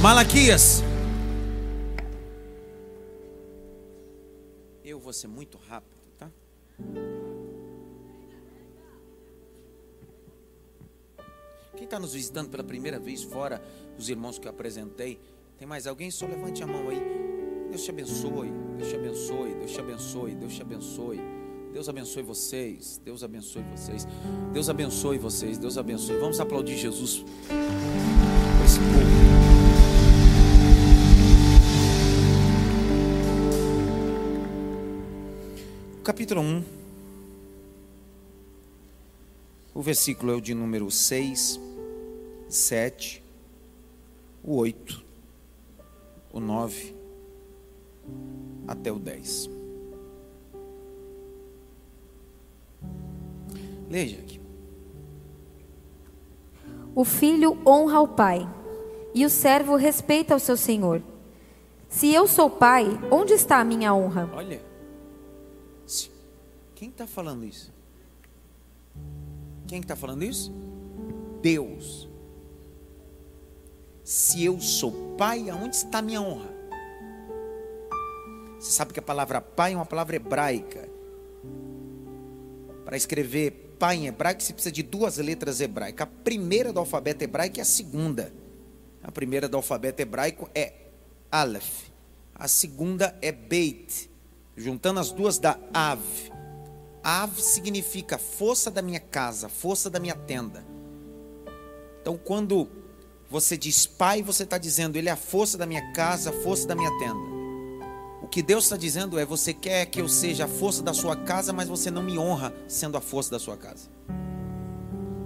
Malaquias. Eu vou ser muito rápido, tá? Quem está nos visitando pela primeira vez, fora os irmãos que eu apresentei, tem mais alguém? Só levante a mão aí. Deus te abençoe, Deus te abençoe, Deus te abençoe, Deus te abençoe. Deus abençoe vocês, Deus abençoe vocês, Deus abençoe vocês, Deus abençoe. Vamos aplaudir Jesus esse povo. Capítulo 1, o versículo é o de número 6, 7, o 8, o 9 até o 10. Leia aqui. O filho honra o pai, e o servo respeita o seu senhor. Se eu sou pai, onde está a minha honra? Olha. Quem está falando isso? Quem está falando isso? Deus. Se eu sou pai, aonde está a minha honra? Você sabe que a palavra pai é uma palavra hebraica. Para escrever pai em hebraico, você precisa de duas letras hebraicas. A primeira do alfabeto hebraico é a segunda. A primeira do alfabeto hebraico é Aleph. A segunda é Beit. Juntando as duas dá Av. Av significa força da minha casa, força da minha tenda. Então, quando você diz pai, você está dizendo, ele é a força da minha casa, a força da minha tenda. O que Deus está dizendo é: você quer que eu seja a força da sua casa, mas você não me honra sendo a força da sua casa.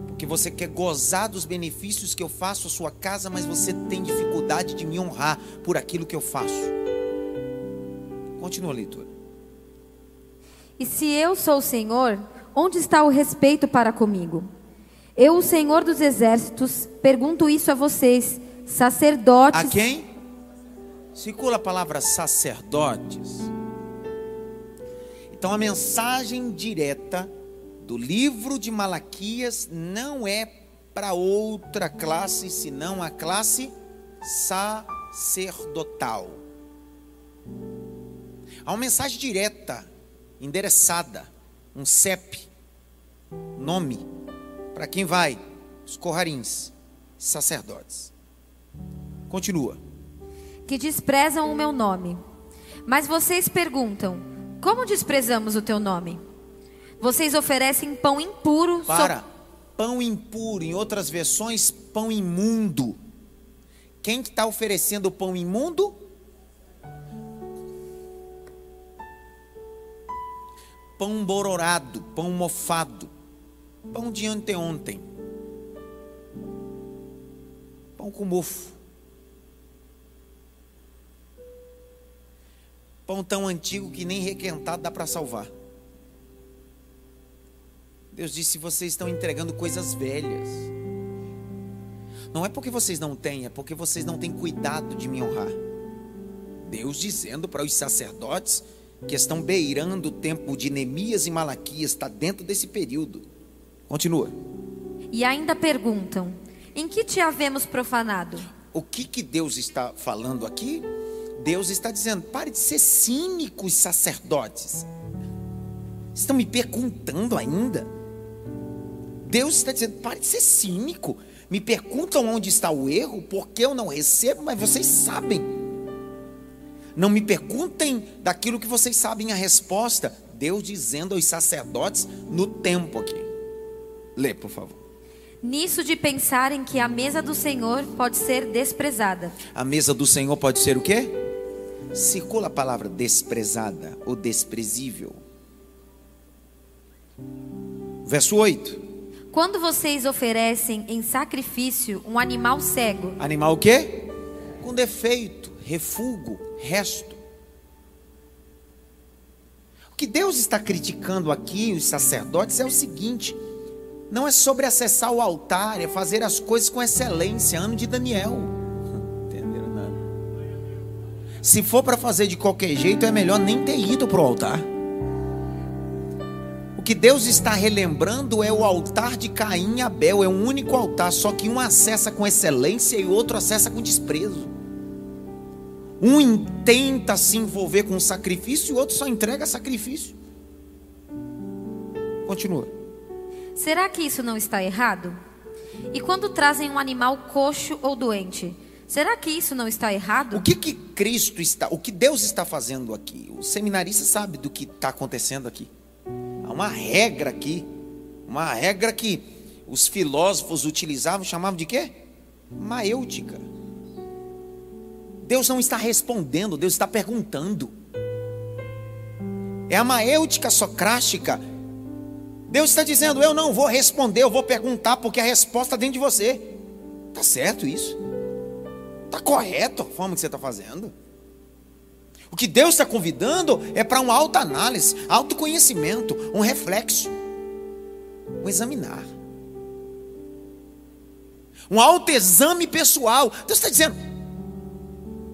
Porque você quer gozar dos benefícios que eu faço à sua casa, mas você tem dificuldade de me honrar por aquilo que eu faço. Continua a leitura. E se eu sou o Senhor, onde está o respeito para comigo? Eu, o Senhor dos exércitos, pergunto isso a vocês, sacerdotes. A quem? Circula a palavra sacerdotes. Então a mensagem direta do livro de Malaquias não é para outra classe senão a classe sacerdotal. Há uma mensagem direta endereçada, um CEP, nome, para quem vai? Os corrarins, sacerdotes. Continua. Que desprezam o meu nome. Mas vocês perguntam: como desprezamos o teu nome? Vocês oferecem pão impuro. Para. So... Pão impuro, em outras versões, pão imundo. Quem está oferecendo pão imundo? Pão bororado, pão mofado, pão de anteontem, pão com mofo, pão tão antigo que nem requentado dá para salvar. Deus disse: vocês estão entregando coisas velhas. Não é porque vocês não têm, é porque vocês não têm cuidado de me honrar. Deus dizendo para os sacerdotes que estão beirando o tempo de Neemias e Malaquias, está dentro desse período. Continua. E ainda perguntam: em que te havemos profanado? O que, que Deus está falando aqui? Deus está dizendo: pare de ser cínicos, sacerdotes. Estão me perguntando ainda. Deus está dizendo: pare de ser cínico. Me perguntam onde está o erro, porque eu não recebo, mas vocês sabem. Não me perguntem daquilo que vocês sabem a resposta. Deus dizendo aos sacerdotes no tempo aqui. Lê, por favor. Nisso de pensarem que a mesa do Senhor pode ser desprezada. A mesa do Senhor pode ser o quê? Circula a palavra desprezada ou desprezível. Verso 8. Quando vocês oferecem em sacrifício um animal cego. Animal o quê? Com defeito, refúgio, resto. O que Deus está criticando aqui, os sacerdotes, é o seguinte: não é sobre acessar o altar, é fazer as coisas com excelência. Ano de Daniel. Entenderam nada? Se for para fazer de qualquer jeito, é melhor nem ter ido para o altar. O que Deus está relembrando é o altar de Caim e Abel, é um único altar, só que um acessa com excelência e o outro acessa com desprezo. Um tenta se envolver com sacrifício e o outro só entrega sacrifício. Continua. Será que isso não está errado? E quando trazem um animal coxo ou doente, será que isso não está errado? O que que Cristo está, o que Deus está fazendo aqui? O seminarista sabe do que está acontecendo aqui. Há uma regra aqui, uma regra que os filósofos utilizavam, chamavam de quê? Maêutica. Deus não está respondendo, Deus está perguntando. É a maêutica socrática. Deus está dizendo: Eu não vou responder, eu vou perguntar, porque a resposta está dentro de você. Está certo isso? Está correto a forma que você está fazendo? O que Deus está convidando é para uma alta análise, autoconhecimento, um reflexo, um examinar, um autoexame pessoal. Deus está dizendo: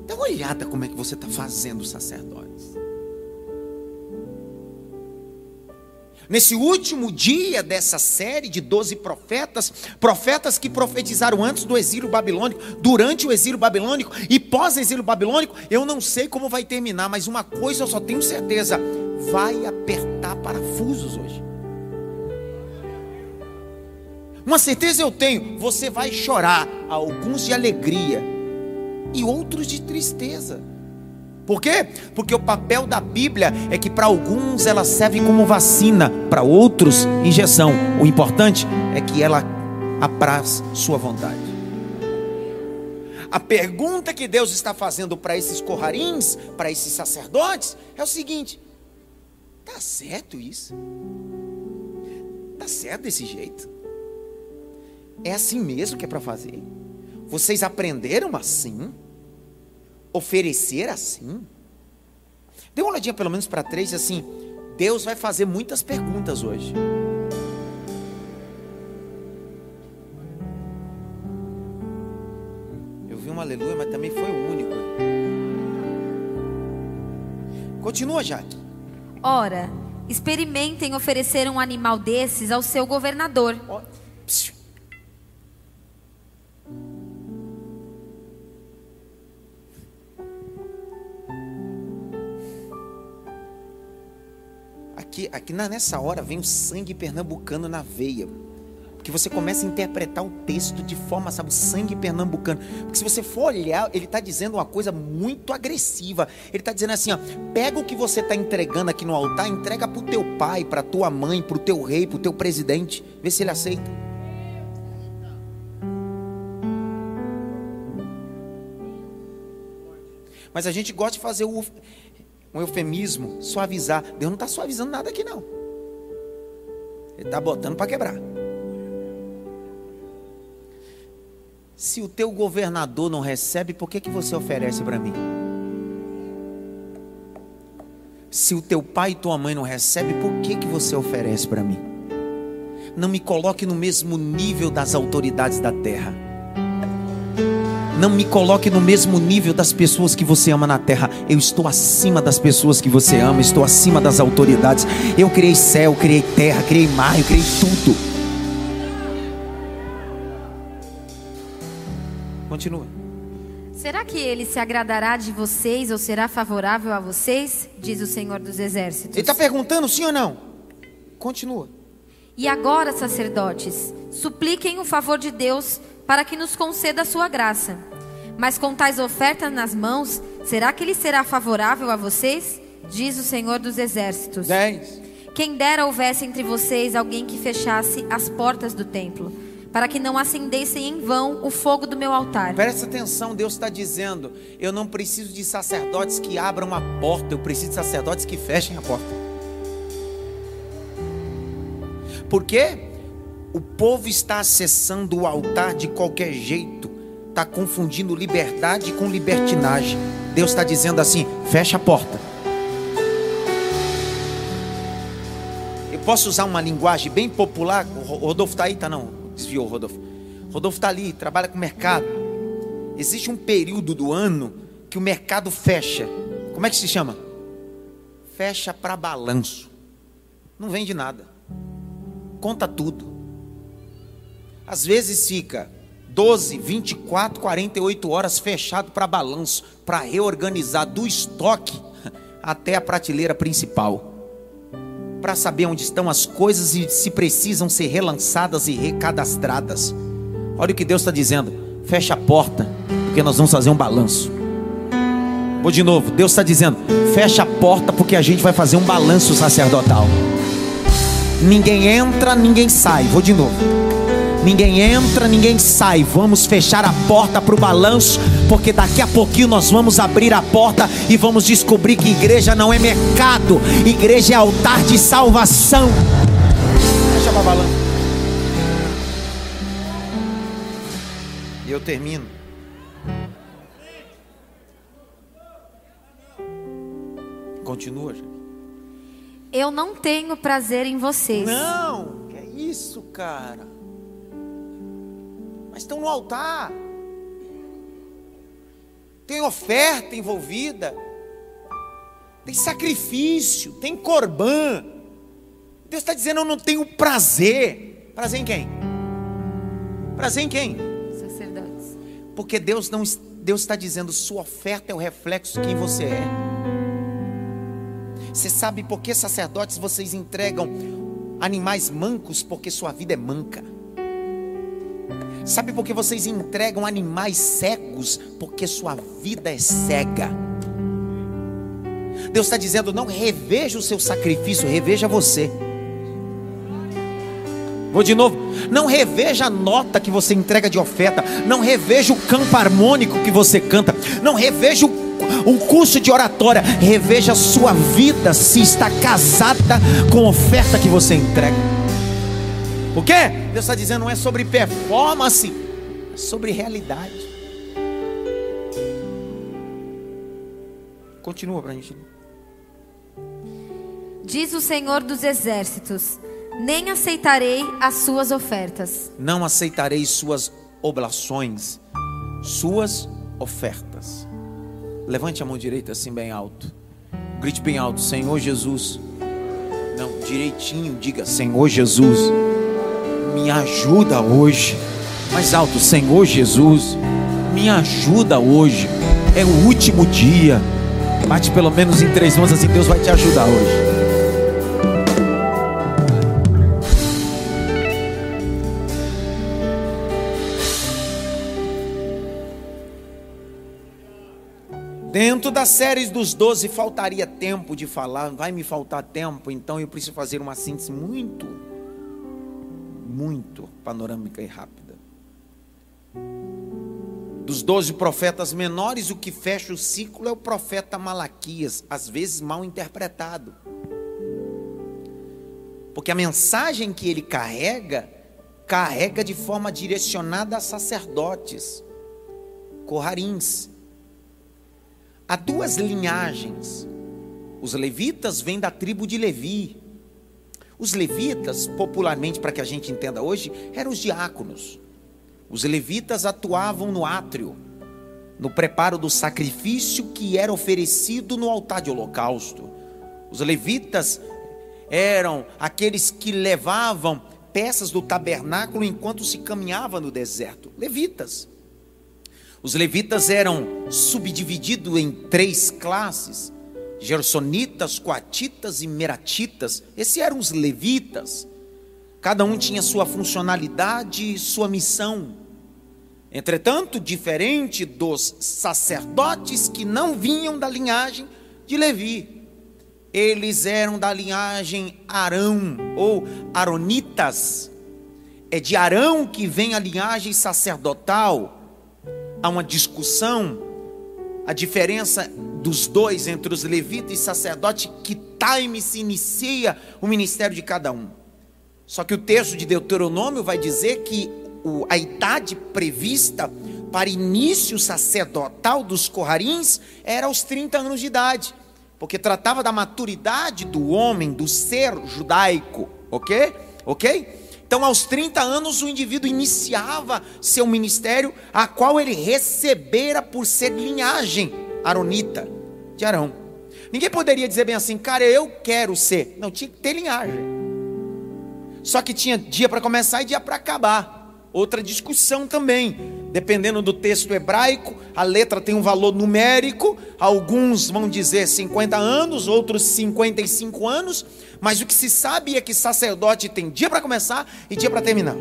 Dá uma olhada como é que você está fazendo os sacerdotes. Nesse último dia dessa série de 12 profetas, profetas que profetizaram antes do exílio babilônico, durante o exílio babilônico e pós-exílio babilônico, eu não sei como vai terminar, mas uma coisa eu só tenho certeza: vai apertar parafusos hoje. Uma certeza eu tenho, você vai chorar, alguns de alegria, e outros de tristeza. Por quê? Porque o papel da Bíblia é que para alguns ela serve como vacina, para outros injeção. O importante é que ela apraz sua vontade. A pergunta que Deus está fazendo para esses corrarins, para esses sacerdotes, é o seguinte: tá certo isso? Tá certo desse jeito? É assim mesmo que é para fazer? Vocês aprenderam assim? Oferecer assim? Dê uma olhadinha pelo menos para três, assim. Deus vai fazer muitas perguntas hoje. Eu vi um aleluia, mas também foi o único. Continua, Jaque. Ora, experimentem oferecer um animal desses ao seu governador. Oh, aqui, aqui nessa hora vem o sangue pernambucano na veia. Porque você começa a interpretar o texto de forma, sabe, o sangue pernambucano. Porque se você for olhar, ele está dizendo uma coisa muito agressiva. Ele está dizendo assim: ó, pega o que você está entregando aqui no altar, entrega para o teu pai, para tua mãe, para o teu rei, para o teu presidente. Vê se ele aceita. Mas a gente gosta de fazer o um eufemismo, suavizar. Deus não está suavizando nada aqui, não. Ele está botando para quebrar. Se o teu governador não recebe, por que, que você oferece para mim? Se o teu pai e tua mãe não recebem, por que, que você oferece para mim? Não me coloque no mesmo nível das autoridades da terra. Não me coloque no mesmo nível das pessoas que você ama na terra. Eu estou acima das pessoas que você ama, estou acima das autoridades. Eu criei céu, criei terra, criei mar, eu criei tudo. Continua. Será que ele se agradará de vocês ou será favorável a vocês? Diz o Senhor dos Exércitos. Ele está perguntando sim ou não? Continua. E agora, sacerdotes, supliquem o favor de Deus para que nos conceda a sua graça. Mas com tais ofertas nas mãos, será que ele será favorável a vocês? Diz o Senhor dos Exércitos. 10. Quem dera houvesse entre vocês alguém que fechasse as portas do templo, para que não acendessem em vão o fogo do meu altar. Presta atenção, Deus está dizendo: eu não preciso de sacerdotes que abram a porta, eu preciso de sacerdotes que fechem a porta. Por quê? O povo está acessando o altar de qualquer jeito, está confundindo liberdade com libertinagem. Deus está dizendo assim: fecha a porta. Eu posso usar uma linguagem bem popular? O Rodolfo está aí? Tá não, desviou Rodolfo. Rodolfo está ali, trabalha com mercado. Existe um período do ano que o mercado fecha. Como é que se chama? Fecha para balanço. Não vende nada. Conta tudo. Às vezes fica 12, 24, 48 horas fechado para balanço, para reorganizar do estoque até a prateleira principal. Para saber onde estão as coisas e se precisam ser relançadas e recadastradas. Olha o que Deus está dizendo: fecha a porta, porque nós vamos fazer um balanço. Vou de novo, Deus está dizendo: fecha a porta, porque a gente vai fazer um balanço sacerdotal. Ninguém entra, ninguém sai. Vou de novo. Ninguém entra, ninguém sai. Vamos fechar a porta para o balanço, porque daqui a pouquinho nós vamos abrir a porta e vamos descobrir que igreja não é mercado, igreja é altar de salvação. Fecha para balanço. E eu termino. Continua, gente. Eu não tenho prazer em vocês. Não, que é isso, cara? Mas estão no altar. Tem oferta envolvida. Tem sacrifício, tem corbã. Deus está dizendo: Eu não tenho prazer. Prazer em quem? Prazer em quem? Sacerdotes. Porque Deus não Deus está dizendo: Sua oferta é o reflexo de quem você é. Você sabe por que sacerdotes vocês entregam animais mancos? Porque sua vida é manca. Sabe por que vocês entregam animais cegos? Porque sua vida é cega. Deus está dizendo: não reveja o seu sacrifício, reveja você. Vou de novo. Não reveja a nota que você entrega de oferta. Não reveja o campo harmônico que você canta. Não reveja o um curso de oratória. Reveja a sua vida se está casada com a oferta que você entrega. O que? Deus está dizendo não é sobre performance, é sobre realidade. Continua para a gente. Diz o Senhor dos Exércitos: Nem aceitarei as suas ofertas. Não aceitarei suas oblações, suas ofertas. Levante a mão direita assim bem alto. Grite bem alto, Senhor Jesus. Não, direitinho, diga, Senhor Jesus. Me ajuda hoje. Mais alto, Senhor Jesus. Me ajuda hoje. É o último dia. Bate pelo menos em três mãos assim, Deus vai te ajudar hoje. Dentro das séries dos 12 faltaria tempo de falar, vai me faltar tempo, então eu preciso fazer uma síntese muito, muito panorâmica e rápida. Dos 12 profetas menores, o que fecha o ciclo é o profeta Malaquias, às vezes mal interpretado. Porque a mensagem que ele carrega, carrega de forma direcionada a sacerdotes, corrarins, Há duas linhagens. Os levitas vêm da tribo de Levi. Os levitas, popularmente para que a gente entenda hoje, eram os diáconos. Os levitas atuavam no átrio, no preparo do sacrifício que era oferecido no altar de holocausto. Os levitas eram aqueles que levavam peças do tabernáculo enquanto se caminhava no deserto. Levitas. Os levitas eram subdivididos em três classes: gersonitas, coatitas e meratitas. Esses eram os levitas. Cada um tinha sua funcionalidade e sua missão. Entretanto, diferente dos sacerdotes que não vinham da linhagem de Levi, eles eram da linhagem Arão ou Aronitas. É de Arão que vem a linhagem sacerdotal há uma discussão, a diferença dos dois entre os levitas e sacerdotes, que time se inicia o ministério de cada um. Só que o texto de Deuteronômio vai dizer que a idade prevista para início sacerdotal dos corrarins era aos 30 anos de idade, porque tratava da maturidade do homem, do ser judaico, ok? Ok? Então, aos 30 anos, o indivíduo iniciava seu ministério, a qual ele recebera por ser linhagem aronita de Arão. Ninguém poderia dizer bem assim, cara, eu quero ser. Não, tinha que ter linhagem. Só que tinha dia para começar e dia para acabar. outra discussão também. Dependendo do texto hebraico, a letra tem um valor numérico. Alguns vão dizer 50 anos, outros 55 anos. Mas o que se sabe é que sacerdote tem dia para começar e dia para terminar.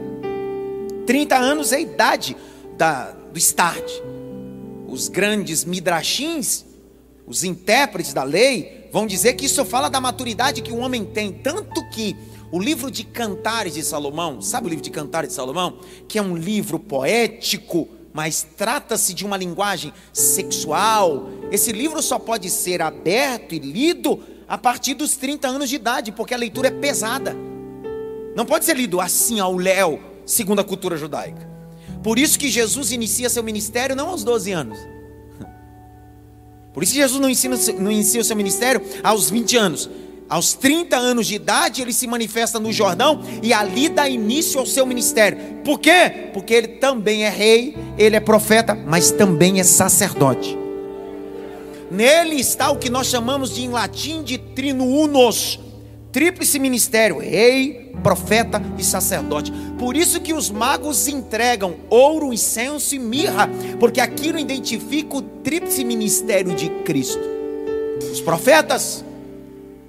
30 anos é a idade da, do start. Os grandes midrashins, os intérpretes da lei, vão dizer que isso fala da maturidade que o homem tem. Tanto que o livro de Cantares de Salomão, sabe o livro de Cantares de Salomão? Que é um livro poético, mas trata-se de uma linguagem sexual. Esse livro só pode ser aberto e lido a partir dos 30 anos de idade, porque a leitura é pesada. Não pode ser lido assim ao léu, segundo a cultura judaica. Por isso que Jesus inicia seu ministério não aos 12 anos. Por isso que Jesus não, ensina, não inicia o seu ministério aos 20 anos. Aos 30 anos de idade, ele se manifesta no Jordão e ali dá início ao seu ministério. Por quê? Porque ele também é rei, ele é profeta, mas também é sacerdote. Nele está o que nós chamamos de em latim de trino unos, tríplice ministério, rei, profeta e sacerdote. Por isso que os magos entregam ouro, incenso e mirra, porque aquilo identifica o tríplice ministério de Cristo. Os profetas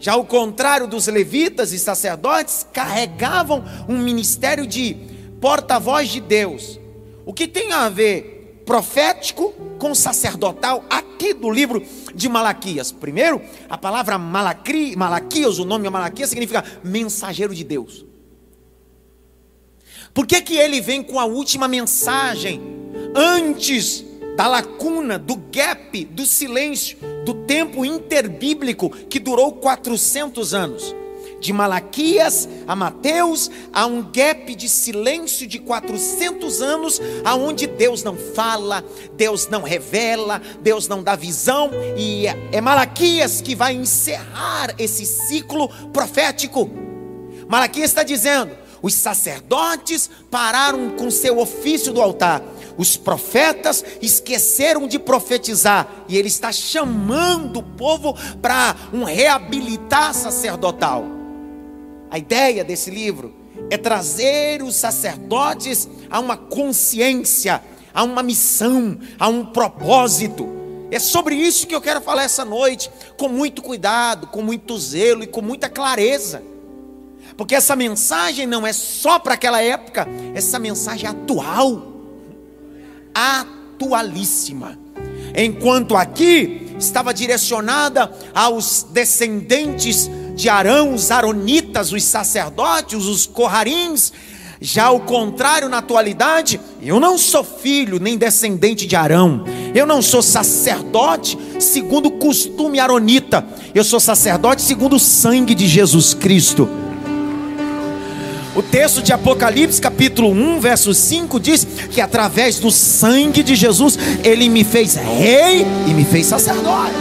já ao contrário dos levitas e sacerdotes, carregavam um ministério de porta-voz de Deus. O que tem a ver profético com sacerdotal aqui do livro de Malaquias? Primeiro, a palavra Malacri, Malaquias, o nome Malaquias significa mensageiro de Deus. Por que, que ele vem com a última mensagem antes da lacuna, do gap, do silêncio, do tempo interbíblico que durou 400 anos. De Malaquias a Mateus, há um gap de silêncio de 400 anos, aonde Deus não fala, Deus não revela, Deus não dá visão, e é Malaquias que vai encerrar esse ciclo profético. Malaquias está dizendo: os sacerdotes pararam com seu ofício do altar os profetas esqueceram de profetizar e ele está chamando o povo para um reabilitar sacerdotal. A ideia desse livro é trazer os sacerdotes a uma consciência, a uma missão, a um propósito. É sobre isso que eu quero falar essa noite, com muito cuidado, com muito zelo e com muita clareza. Porque essa mensagem não é só para aquela época, essa mensagem é atual atualíssima. Enquanto aqui estava direcionada aos descendentes de Arão, os aronitas, os sacerdotes, os corrarins, já ao contrário, na atualidade, eu não sou filho nem descendente de Arão, eu não sou sacerdote segundo o costume aronita, eu sou sacerdote segundo o sangue de Jesus Cristo. O texto de Apocalipse, capítulo 1, verso 5 diz que através do sangue de Jesus ele me fez rei e me fez sacerdote.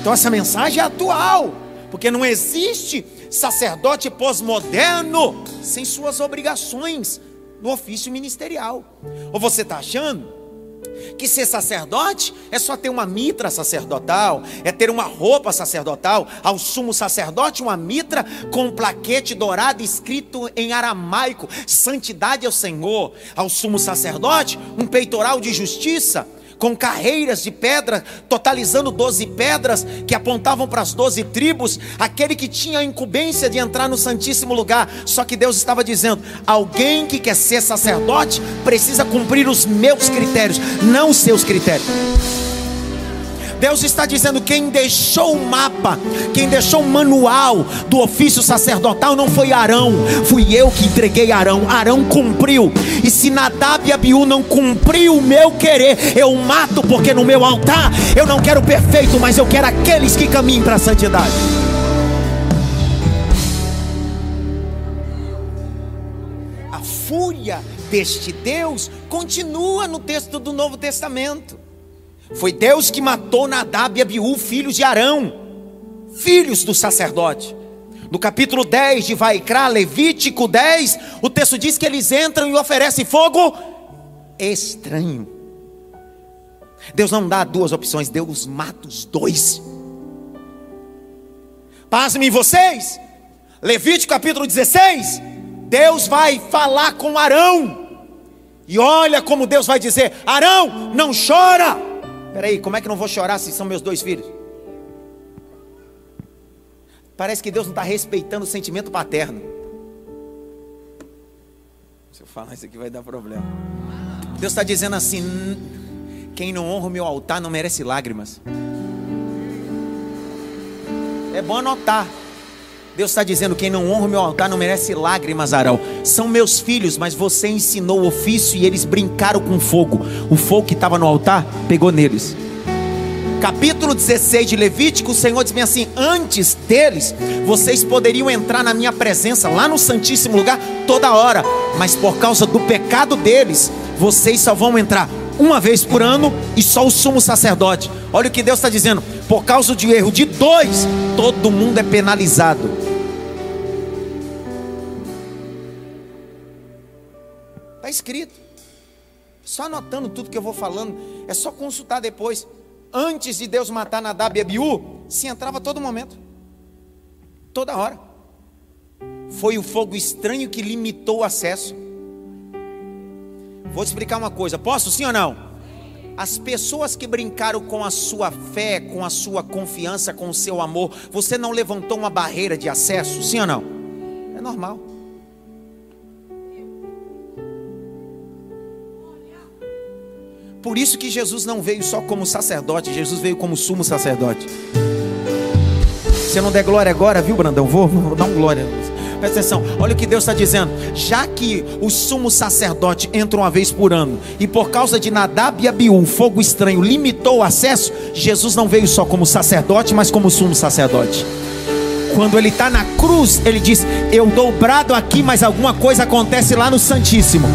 Então essa mensagem é atual, porque não existe sacerdote pós-moderno sem suas obrigações no ofício ministerial. Ou você está achando que ser sacerdote é só ter uma mitra sacerdotal, é ter uma roupa sacerdotal, ao sumo sacerdote uma mitra com um plaquete dourado escrito em aramaico, santidade ao Senhor, ao sumo sacerdote um peitoral de justiça, com carreiras de pedra, totalizando doze pedras que apontavam para as doze tribos, aquele que tinha a incumbência de entrar no Santíssimo Lugar. Só que Deus estava dizendo: alguém que quer ser sacerdote precisa cumprir os meus critérios, não os seus critérios. Deus está dizendo: quem deixou o mapa, quem deixou o manual do ofício sacerdotal não foi Arão, fui eu que entreguei Arão. Arão cumpriu, e se Nadab e Abiú não cumpriu o meu querer, eu mato, porque no meu altar eu não quero perfeito, mas eu quero aqueles que caminhem para a santidade. A fúria deste Deus continua no texto do Novo Testamento. Foi Deus que matou Nadab e Abiú, filhos de Arão, filhos do sacerdote. No capítulo 10 de Vaikra, Levítico 10, o texto diz que eles entram e oferecem fogo estranho. Deus não dá duas opções, Deus mata os dois. Pasmem vocês, Levítico capítulo 16, Deus vai falar com Arão E olha como Deus vai dizer: Arão, não chora. Peraí, como é que não vou chorar se são meus dois filhos? Parece que Deus não está respeitando o sentimento paterno. Se eu falar isso aqui vai dar problema. Deus está dizendo assim: quem não honra o meu altar não merece lágrimas. É bom anotar. Deus está dizendo: quem não honra o meu altar não merece lágrimas, Arão. São meus filhos, mas você ensinou o ofício e eles brincaram com fogo. O fogo que estava no altar pegou neles. Capítulo 16 de Levítico, o Senhor diz bem assim: Antes deles, vocês poderiam entrar na minha presença, lá no Santíssimo Lugar, toda hora, mas por causa do pecado deles, vocês só vão entrar uma vez por ano e só o sumo sacerdote. Olha o que Deus está dizendo: por causa de erro de dois, todo mundo é penalizado. Escrito. Só anotando tudo que eu vou falando, é só consultar depois. Antes de Deus matar Nadab e Abiú, se entrava todo momento, toda hora. Foi o fogo estranho que limitou o acesso. Vou te explicar uma coisa, posso sim ou não? As pessoas que brincaram com a sua fé, com a sua confiança, com o seu amor, você não levantou uma barreira de acesso, sim ou não? É normal. Por isso que Jesus não veio só como sacerdote, Jesus veio como sumo sacerdote. Se eu não der glória agora, viu, Brandão? Vou, vou dar um glória. Presta atenção, olha o que Deus está dizendo. Já que o sumo sacerdote entra uma vez por ano, e por causa de Nadab e Abiú, fogo estranho limitou o acesso, Jesus não veio só como sacerdote, mas como sumo sacerdote. Quando ele está na cruz, ele diz: Eu dou brado aqui, mas alguma coisa acontece lá no Santíssimo.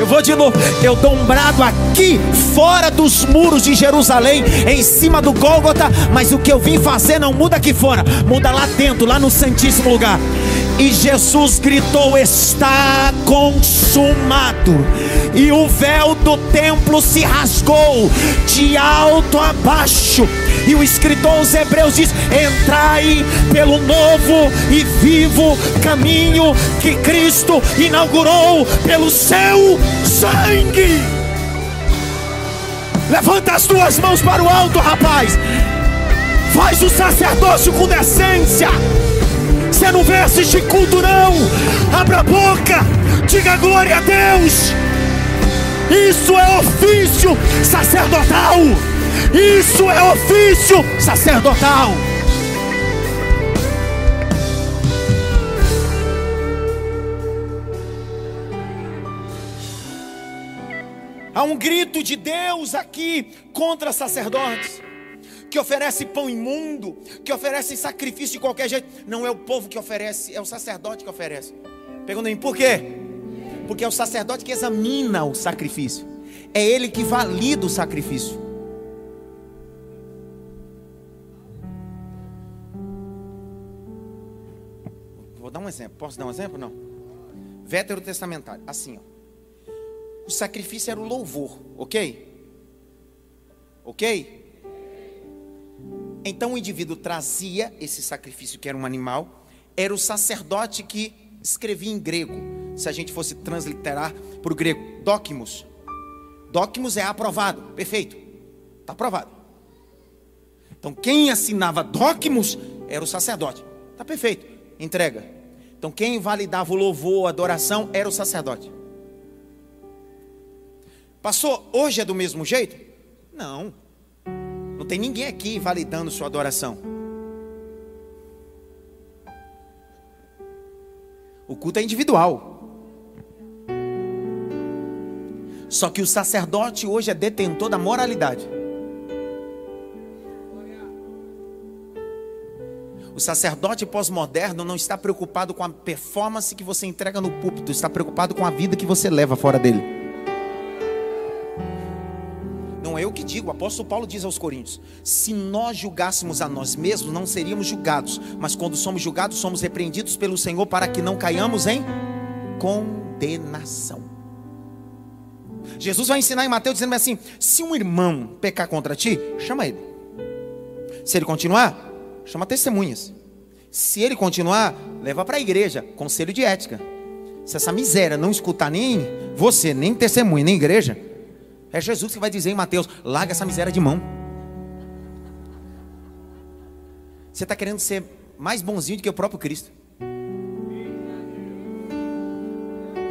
Eu vou de novo. Eu dou um brado aqui, fora dos muros de Jerusalém, em cima do Gólgota. Mas o que eu vim fazer não muda aqui fora, muda lá dentro, lá no Santíssimo Lugar. E Jesus gritou: Está consumado. E o véu do templo se rasgou de alto a baixo. E o escritor aos Hebreus diz: Entrai pelo novo e vivo caminho que Cristo inaugurou pelo seu sangue. Levanta as tuas mãos para o alto, rapaz. Faz o sacerdócio com decência. Você não vem assistir culto, não. Abra a boca. Diga glória a Deus. Isso é ofício sacerdotal. Isso é ofício sacerdotal. Há um grito de Deus aqui contra sacerdotes que oferece pão imundo, que oferece sacrifício de qualquer jeito. Não é o povo que oferece, é o sacerdote que oferece. Pergunta por quê? Porque é o sacerdote que examina o sacrifício. É ele que valida o sacrifício. Vou dar um exemplo. Posso dar um exemplo? Não. Veterotestamentário. Assim, ó. O sacrifício era o louvor, ok? Ok? Então o indivíduo trazia esse sacrifício que era um animal, era o sacerdote que escrevia em grego. Se a gente fosse transliterar para o grego, docmus. Docmus é aprovado, perfeito, está aprovado. Então quem assinava docmus era o sacerdote, está perfeito, entrega. Então quem validava o louvor, a adoração era o sacerdote. Passou, hoje é do mesmo jeito? Não. Tem ninguém aqui validando sua adoração. O culto é individual. Só que o sacerdote hoje é detentor da moralidade. O sacerdote pós-moderno não está preocupado com a performance que você entrega no púlpito, está preocupado com a vida que você leva fora dele. O apóstolo Paulo diz aos Coríntios: se nós julgássemos a nós mesmos, não seríamos julgados, mas quando somos julgados, somos repreendidos pelo Senhor para que não caiamos em condenação. Jesus vai ensinar em Mateus dizendo assim: se um irmão pecar contra ti, chama ele. Se ele continuar, chama testemunhas. Se ele continuar, leva para a igreja, conselho de ética. Se essa miséria não escutar nem você, nem testemunha, nem igreja, é Jesus que vai dizer em Mateus: larga essa miséria de mão. Você está querendo ser mais bonzinho do que o próprio Cristo.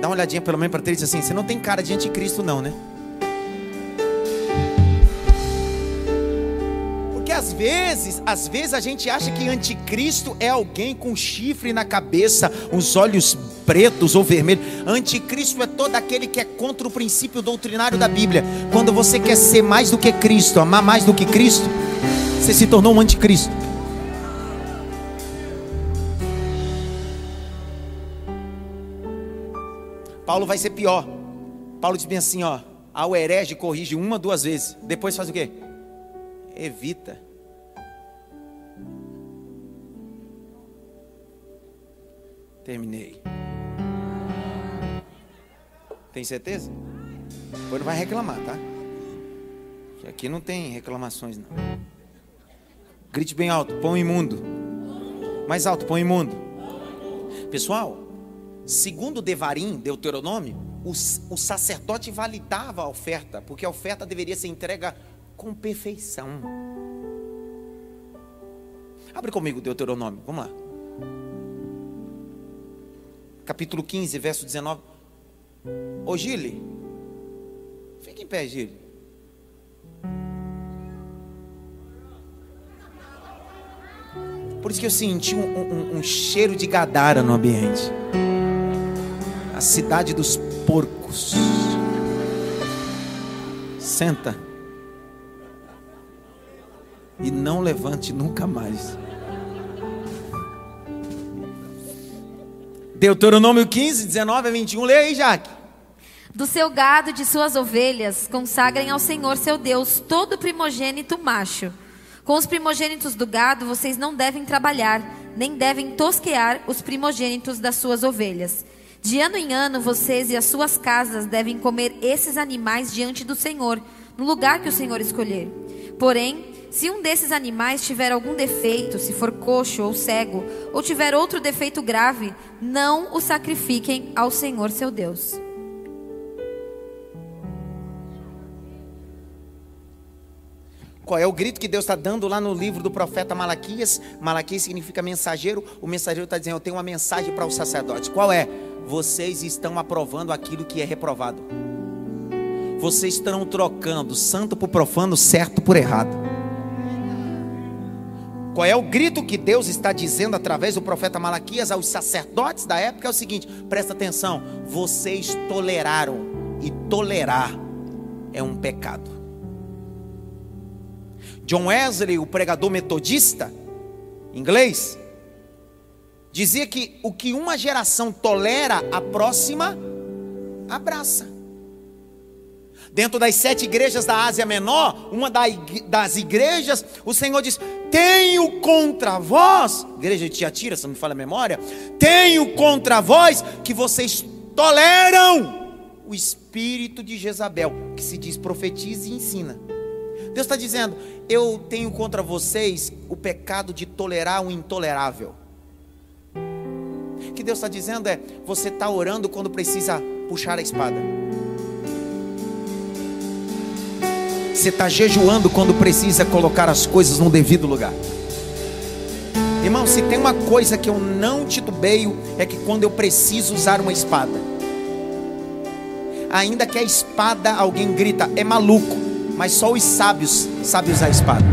Dá uma olhadinha pelo menos para ter assim: você não tem cara de anticristo, não, né? Às vezes, às vezes a gente acha que anticristo é alguém com chifre na cabeça, os olhos pretos ou vermelhos. Anticristo é todo aquele que é contra o princípio doutrinário da Bíblia. Quando você quer ser mais do que Cristo, amar mais do que Cristo, você se tornou um anticristo. Paulo vai ser pior. Paulo diz bem assim, ó, ao herege corrige uma, duas vezes. Depois faz o quê? Evita. Terminei. Tem certeza? Depois não vai reclamar, tá? Que aqui não tem reclamações, não. Grite bem alto, pão imundo. Mais alto, pão imundo. Pessoal, Segundo Devarim, Deuteronômio, o, o sacerdote validava a oferta, porque a oferta deveria ser entrega com perfeição. Abre comigo Deuteronômio, vamos lá. Capítulo 15, verso 19. Ô Gile, fica em pé, Gile. Por isso que eu senti um, um, um cheiro de gadara no ambiente a cidade dos porcos. Senta. E não levante nunca mais. Deuteronômio 15, 19 a 21. Leia aí, Jaque. Do seu gado e de suas ovelhas, consagrem ao Senhor seu Deus todo primogênito macho. Com os primogênitos do gado, vocês não devem trabalhar, nem devem tosquear os primogênitos das suas ovelhas. De ano em ano, vocês e as suas casas devem comer esses animais diante do Senhor, no lugar que o Senhor escolher. Porém, se um desses animais tiver algum defeito, se for coxo ou cego, ou tiver outro defeito grave, não o sacrifiquem ao Senhor seu Deus. Qual é o grito que Deus está dando lá no livro do profeta Malaquias? Malaquias significa mensageiro. O mensageiro está dizendo: Eu tenho uma mensagem para os sacerdotes. Qual é? vocês estão aprovando aquilo que é reprovado. Vocês estão trocando santo por profano, certo por errado. Qual é o grito que Deus está dizendo através do profeta Malaquias aos sacerdotes da época? É o seguinte: presta atenção, vocês toleraram, e tolerar é um pecado. John Wesley, o pregador metodista, inglês, Dizia que o que uma geração tolera, a próxima abraça. Dentro das sete igrejas da Ásia Menor, uma das igrejas, o Senhor diz: Tenho contra vós, igreja de Tiatira, se não me fala a memória, tenho contra vós que vocês toleram o espírito de Jezabel, que se diz profetiza e ensina. Deus está dizendo: Eu tenho contra vocês o pecado de tolerar o intolerável. O que Deus está dizendo é: você está orando quando precisa puxar a espada. Você está jejuando quando precisa colocar as coisas no devido lugar. Irmão, se tem uma coisa que eu não titubeio, é que quando eu preciso usar uma espada, ainda que a espada alguém grita, é maluco, mas só os sábios sabem usar a espada.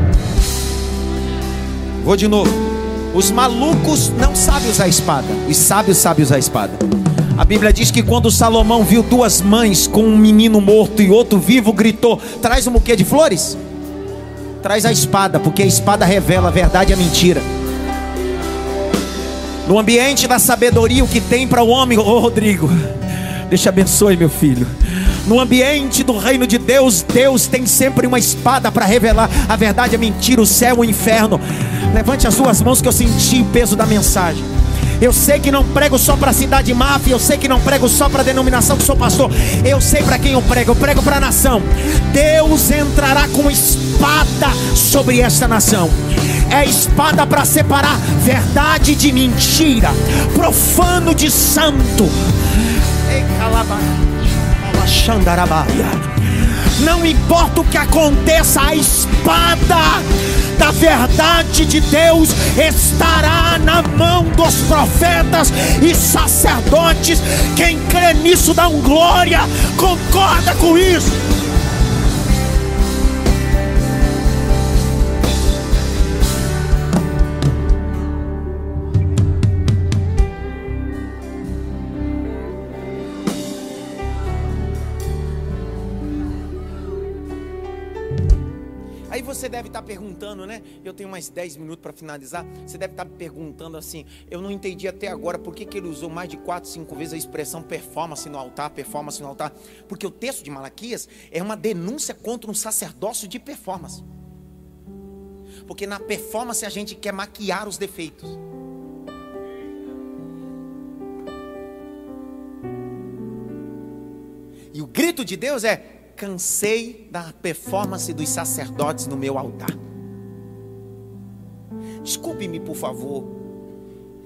Vou de novo. Os malucos não sabem usar a espada, os sábios sabem usar a espada. A Bíblia diz que quando Salomão viu duas mães com um menino morto e outro vivo, gritou: Traz um buquê de flores? Traz a espada, porque a espada revela a verdade e a mentira. No ambiente da sabedoria, o que tem para o homem, ô oh, Rodrigo, deixa abençoe meu filho. No ambiente do reino de Deus, Deus tem sempre uma espada para revelar a verdade, a mentira, o céu, o inferno. Levante as suas mãos que eu senti o peso da mensagem. Eu sei que não prego só para a cidade máfia, eu sei que não prego só para a denominação que sou pastor. Eu sei para quem eu prego, eu prego para a nação. Deus entrará com espada sobre esta nação. É espada para separar verdade de mentira, profano de santo Não importa o que aconteça, a espada da verdade de Deus estará na mão dos profetas e sacerdotes. Quem crê nisso dá um glória, concorda com isso. Você deve estar perguntando, né? Eu tenho mais 10 minutos para finalizar. Você deve estar perguntando assim: eu não entendi até agora por que, que ele usou mais de 4, 5 vezes a expressão performance no altar, performance no altar. Porque o texto de Malaquias é uma denúncia contra um sacerdócio de performance. Porque na performance a gente quer maquiar os defeitos. E o grito de Deus é: cansei da performance dos sacerdotes no meu altar. Desculpe-me, por favor.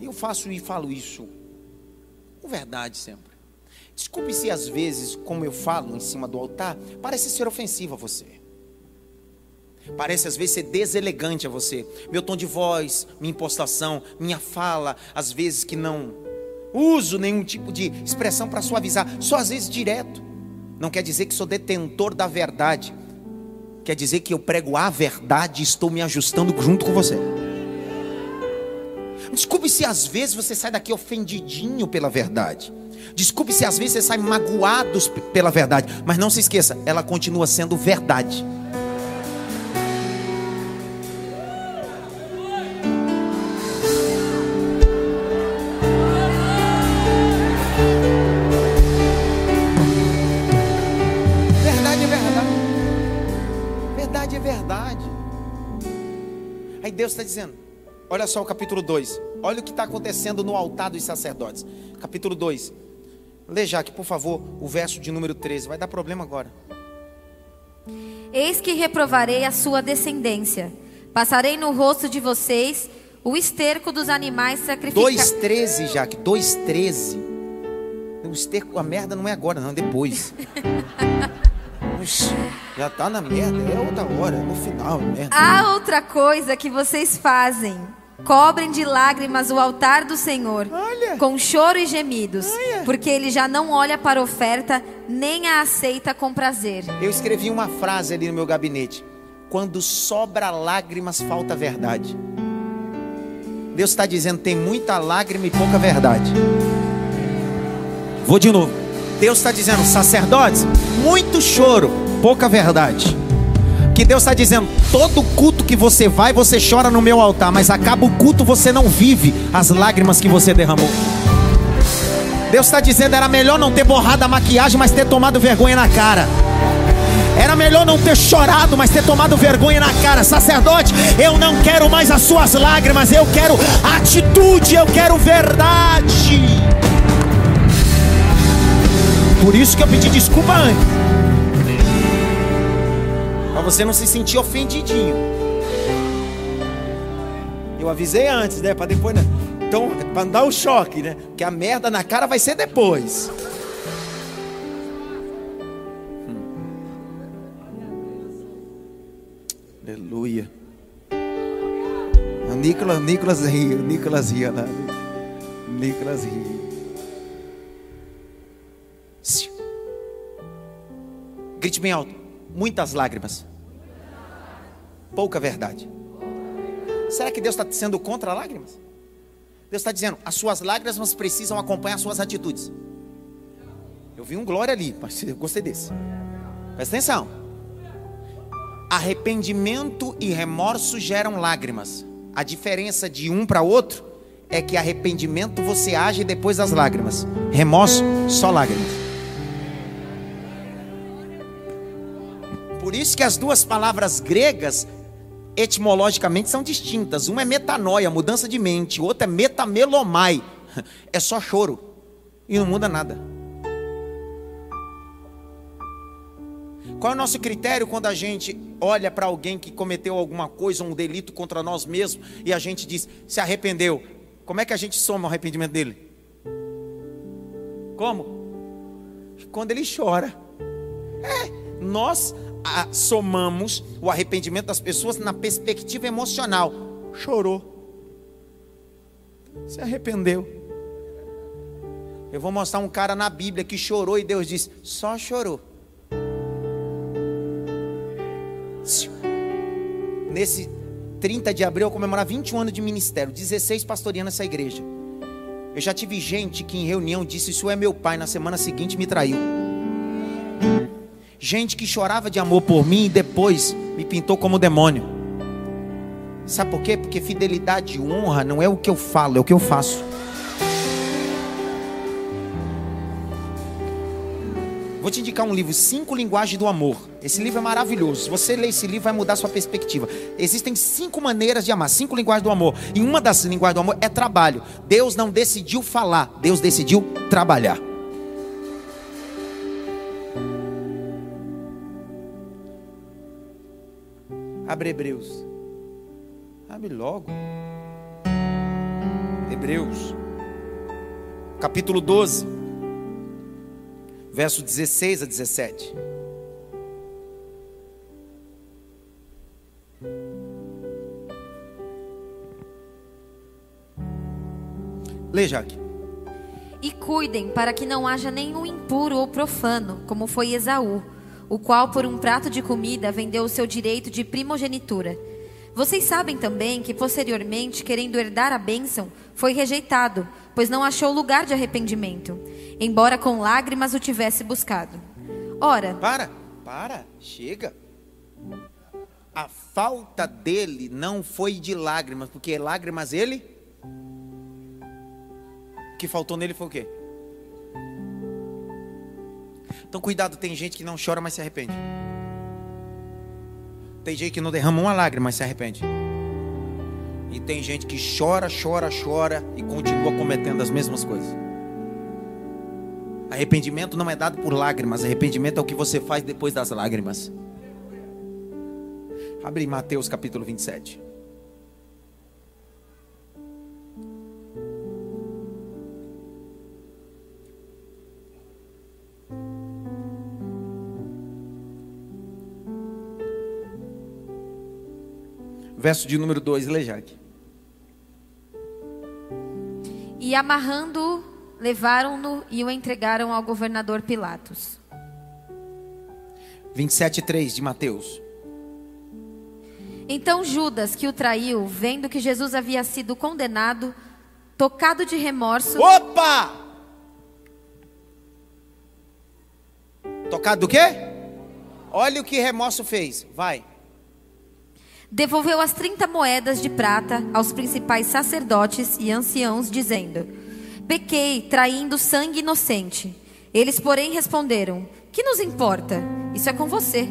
Eu faço e falo isso com verdade sempre. Desculpe se às vezes, como eu falo em cima do altar, parece ser ofensivo a você. Parece às vezes ser deselegante a você. Meu tom de voz, minha impostação, minha fala, às vezes que não uso nenhum tipo de expressão para suavizar, só às vezes direto. Não quer dizer que sou detentor da verdade. Quer dizer que eu prego a verdade e estou me ajustando junto com você. Desculpe se às vezes você sai daqui ofendidinho pela verdade. Desculpe se às vezes você sai magoado pela verdade. Mas não se esqueça, ela continua sendo verdade. Deus está dizendo. Olha só o capítulo 2. Olha o que está acontecendo no altar dos sacerdotes. Capítulo 2. Lê, Jaque, por favor, o verso de número 13. Vai dar problema agora. Eis que reprovarei a sua descendência. Passarei no rosto de vocês o esterco dos animais sacrificados. 2,13, Jaque. 2,13. O esterco, a merda não é agora, não, é depois. já tá na merda, é outra hora, é no final, merda. Há outra coisa que vocês fazem. Cobrem de lágrimas o altar do Senhor, olha. com choro e gemidos, olha. porque ele já não olha para a oferta, nem a aceita com prazer. Eu escrevi uma frase ali no meu gabinete: Quando sobra lágrimas, falta verdade. Deus está dizendo: tem muita lágrima e pouca verdade. Vou de novo. Deus está dizendo, sacerdotes, muito choro, pouca verdade. Que Deus está dizendo, todo culto que você vai, você chora no meu altar, mas acaba o culto, você não vive as lágrimas que você derramou. Deus está dizendo, era melhor não ter borrado a maquiagem, mas ter tomado vergonha na cara. Era melhor não ter chorado, mas ter tomado vergonha na cara. Sacerdote, eu não quero mais as suas lágrimas, eu quero atitude, eu quero verdade. Por isso que eu pedi desculpa antes. Para você não se sentir ofendidinho. Eu avisei antes, né? Para depois. Né? Então, para dar o choque, né? Que a merda na cara vai ser depois. Hum. Aleluia. O Nicolas, Nicolas ria, Nicolas ria lá. Nicolas ria. Grite bem alto. Muitas lágrimas. Pouca verdade. Será que Deus está sendo contra lágrimas? Deus está dizendo, as suas lágrimas precisam acompanhar as suas atitudes. Eu vi um glória ali, mas eu gostei desse. Presta atenção. Arrependimento e remorso geram lágrimas. A diferença de um para outro é que arrependimento você age depois das lágrimas. Remorso, só lágrimas. Por isso que as duas palavras gregas etimologicamente são distintas. Uma é metanoia, mudança de mente, outra é metamelomai. É só choro e não muda nada. Qual é o nosso critério quando a gente olha para alguém que cometeu alguma coisa, um delito contra nós mesmos, e a gente diz, se arrependeu? Como é que a gente soma o arrependimento dele? Como? quando ele chora. É, nós somamos o arrependimento das pessoas na perspectiva emocional. Chorou. Se arrependeu. Eu vou mostrar um cara na Bíblia que chorou e Deus disse: só chorou. Nesse 30 de abril eu comemorar 21 anos de ministério, 16 pastoreando essa igreja. Eu já tive gente que em reunião disse: Isso é meu pai, na semana seguinte me traiu. Gente que chorava de amor por mim e depois me pintou como demônio. Sabe por quê? Porque fidelidade e honra não é o que eu falo, é o que eu faço. Vou te indicar um livro, Cinco Linguagens do Amor. Esse livro é maravilhoso. Se você ler esse livro, vai mudar sua perspectiva. Existem cinco maneiras de amar, cinco linguagens do amor. E uma das linguagens do amor é trabalho. Deus não decidiu falar, Deus decidiu trabalhar. Abre Hebreus. Abre logo. Hebreus. Capítulo 12 verso 16 a 17. Lê, Jaque. E cuidem para que não haja nenhum impuro ou profano, como foi Esaú, o qual por um prato de comida vendeu o seu direito de primogenitura. Vocês sabem também que posteriormente, querendo herdar a bênção, foi rejeitado, pois não achou lugar de arrependimento, embora com lágrimas o tivesse buscado. Ora. Para, para, chega. A falta dele não foi de lágrimas, porque lágrimas ele. O que faltou nele foi o quê? Então cuidado, tem gente que não chora, mas se arrepende. Tem gente que não derrama uma lágrima, mas se arrepende. E tem gente que chora, chora, chora e continua cometendo as mesmas coisas. Arrependimento não é dado por lágrimas, arrependimento é o que você faz depois das lágrimas. Abre Mateus capítulo 27. Verso de número 2, Lejade. E amarrando, levaram-no e o entregaram ao governador Pilatos. 27:3 de Mateus. Então Judas, que o traiu, vendo que Jesus havia sido condenado, tocado de remorso. Opa! Tocado do quê? Olha o que remorso fez. Vai devolveu as 30 moedas de prata aos principais sacerdotes e anciãos, dizendo: Pequei, traindo sangue inocente. Eles, porém, responderam: Que nos importa? Isso é com você.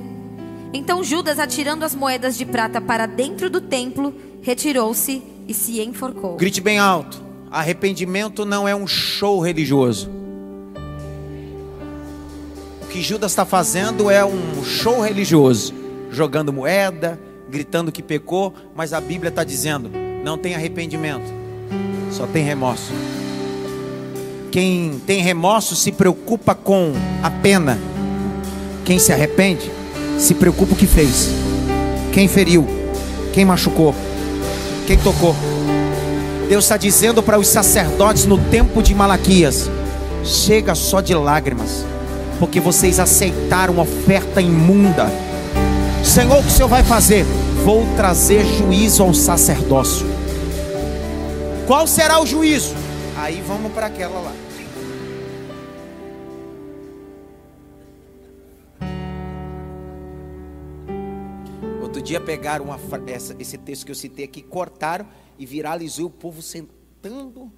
Então Judas, atirando as moedas de prata para dentro do templo, retirou-se e se enforcou. Grite bem alto: arrependimento não é um show religioso. O que Judas está fazendo é um show religioso, jogando moeda, gritando que pecou, mas a Bíblia está dizendo: não tem arrependimento, só tem remorso. Quem tem remorso se preocupa com a pena, quem se arrepende se preocupa o que fez, quem feriu, quem machucou, quem tocou. Deus está dizendo para os sacerdotes no tempo de Malaquias: chega só de lágrimas, porque vocês aceitaram oferta imunda Senhor, o que o Senhor vai fazer? Vou trazer juízo ao sacerdócio. Qual será o juízo? Aí vamos para aquela lá. Outro dia pegaram uma, essa, esse texto que eu citei aqui, cortaram e viralizou o povo sentando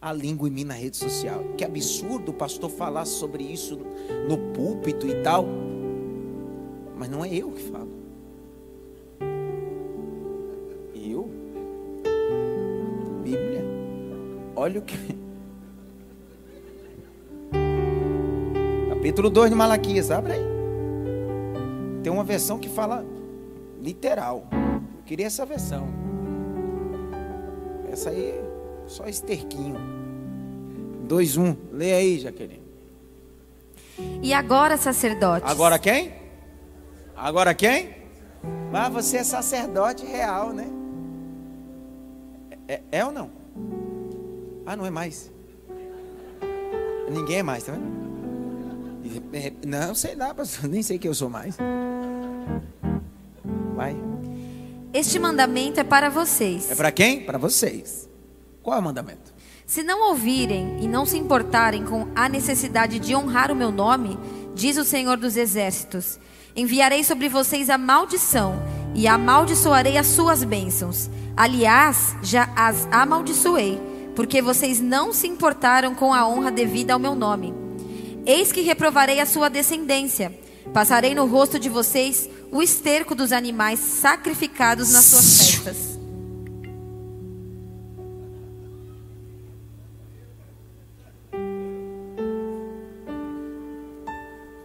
a língua em mim na rede social. Que absurdo o pastor falar sobre isso no púlpito e tal. Mas não é eu que falo. Eu? Bíblia. Olha o que. Capítulo 2 de Malaquias, abre aí. Tem uma versão que fala literal. Eu queria essa versão. Essa aí, só esterquinho. 2, 1. Um. Lê aí, Jaqueline. E agora, sacerdotes, Agora quem? Agora quem? Ah, você é sacerdote real, né? É, é- é ou não? Ah, não é mais. Ninguém é mais, tá vendo? É, Não, sei lá, pastor, nem sei que eu sou mais. Vai. este mandamento é para vocês. É para quem? Para vocês. Qual é o mandamento? Se não ouvirem e não se importarem com a necessidade de honrar o meu nome, diz o Senhor dos Exércitos, enviarei sobre vocês a maldição e amaldiçoarei as suas bênçãos. Aliás, já as amaldiçoei, porque vocês não se importaram com a honra devida ao meu nome. Eis que reprovarei a sua descendência. Passarei no rosto de vocês o esterco dos animais sacrificados nas suas festas.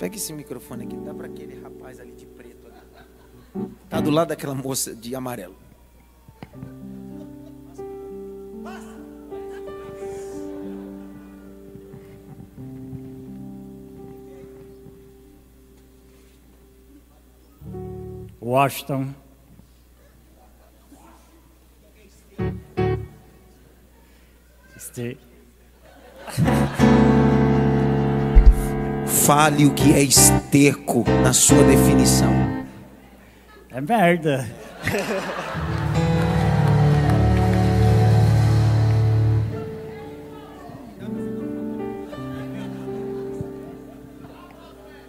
Pega esse microfone aqui, dá para aquele rapaz ali de preto. Ali. Tá do lado daquela moça de amarelo. Washington. Este, Fale o que é esterco na sua definição. é merda.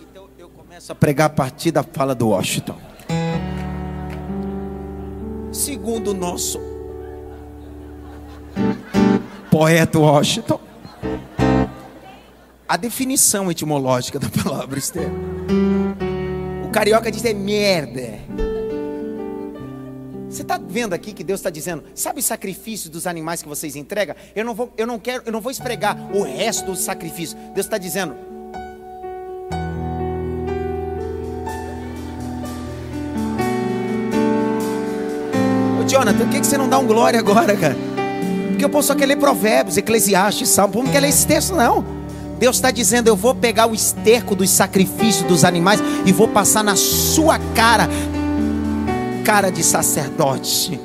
Então eu começo a pregar a partir da fala do Washington. Segundo o nosso poeta Washington, a definição etimológica da palavra esterco. O carioca diz é merda. Você está vendo aqui que Deus está dizendo, sabe o sacrifício dos animais que vocês entregam? Eu não vou, eu não quero, eu não vou esfregar o resto do sacrifício. Deus está dizendo, Jonathan, por que você não dá um glória agora, cara? Porque eu posso só querer ler provérbios, eclesiastes, salmo, não quer ler esse texto não. Deus está dizendo, eu vou pegar o esterco dos sacrifícios dos animais e vou passar na sua cara, cara de sacerdote.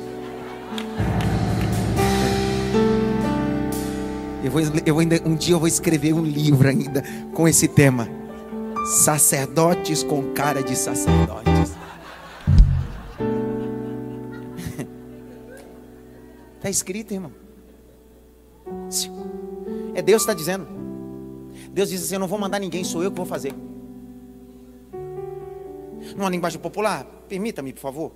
Eu vou, eu ainda, um dia eu vou escrever um livro ainda com esse tema. Sacerdotes com cara de sacerdotes. Está escrito, irmão. É Deus está dizendo. Deus diz assim: Eu não vou mandar ninguém, sou eu que vou fazer. Numa linguagem popular, permita-me, por favor.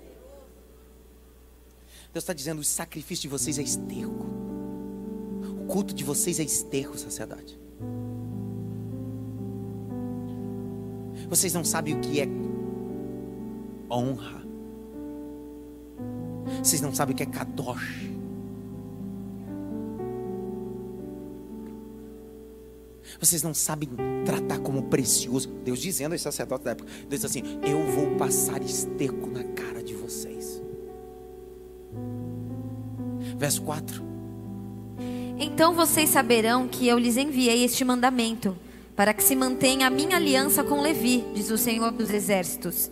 Deus está dizendo: O sacrifício de vocês é esterco. O culto de vocês é esterco, sacerdote. Vocês não sabem o que é honra. Vocês não sabem o que é kadosh. Vocês não sabem tratar como precioso. Deus dizendo aos sacerdotes da época: Deus diz assim: Eu vou passar esterco na cara de vocês. Verso 4. Então vocês saberão que eu lhes enviei este mandamento, para que se mantenha a minha aliança com Levi, diz o Senhor dos Exércitos.